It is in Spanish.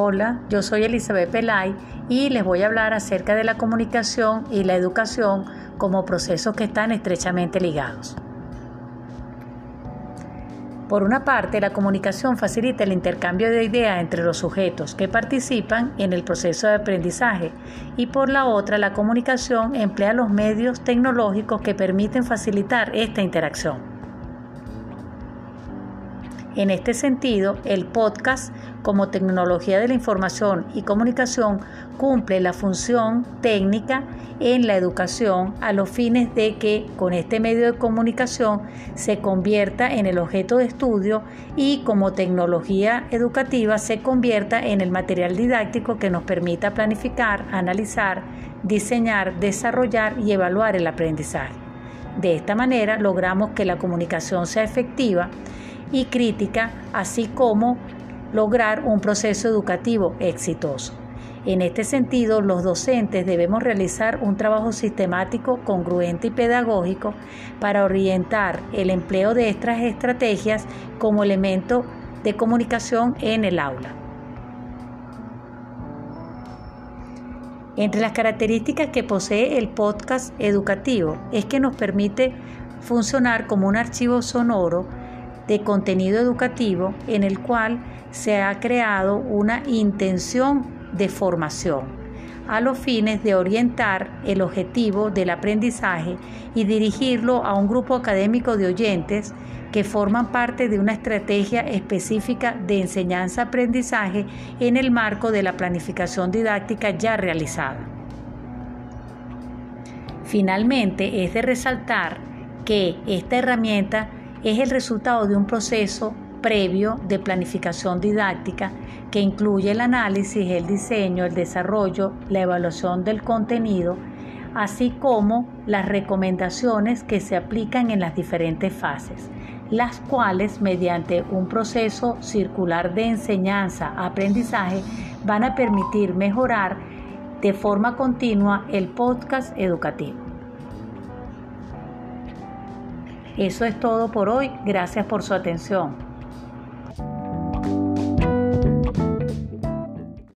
Hola, yo soy Elizabeth Pelay y les voy a hablar acerca de la comunicación y la educación como procesos que están estrechamente ligados. Por una parte, la comunicación facilita el intercambio de ideas entre los sujetos que participan en el proceso de aprendizaje y por la otra, la comunicación emplea los medios tecnológicos que permiten facilitar esta interacción. En este sentido, el podcast como tecnología de la información y comunicación cumple la función técnica en la educación a los fines de que con este medio de comunicación se convierta en el objeto de estudio y como tecnología educativa se convierta en el material didáctico que nos permita planificar, analizar, diseñar, desarrollar y evaluar el aprendizaje. De esta manera logramos que la comunicación sea efectiva y crítica, así como lograr un proceso educativo exitoso. En este sentido, los docentes debemos realizar un trabajo sistemático, congruente y pedagógico para orientar el empleo de estas estrategias como elemento de comunicación en el aula. Entre las características que posee el podcast educativo es que nos permite funcionar como un archivo sonoro de contenido educativo en el cual se ha creado una intención de formación a los fines de orientar el objetivo del aprendizaje y dirigirlo a un grupo académico de oyentes que forman parte de una estrategia específica de enseñanza-aprendizaje en el marco de la planificación didáctica ya realizada. Finalmente, es de resaltar que esta herramienta es el resultado de un proceso previo de planificación didáctica que incluye el análisis, el diseño, el desarrollo, la evaluación del contenido, así como las recomendaciones que se aplican en las diferentes fases, las cuales mediante un proceso circular de enseñanza-aprendizaje van a permitir mejorar de forma continua el podcast educativo. Eso es todo por hoy. Gracias por su atención.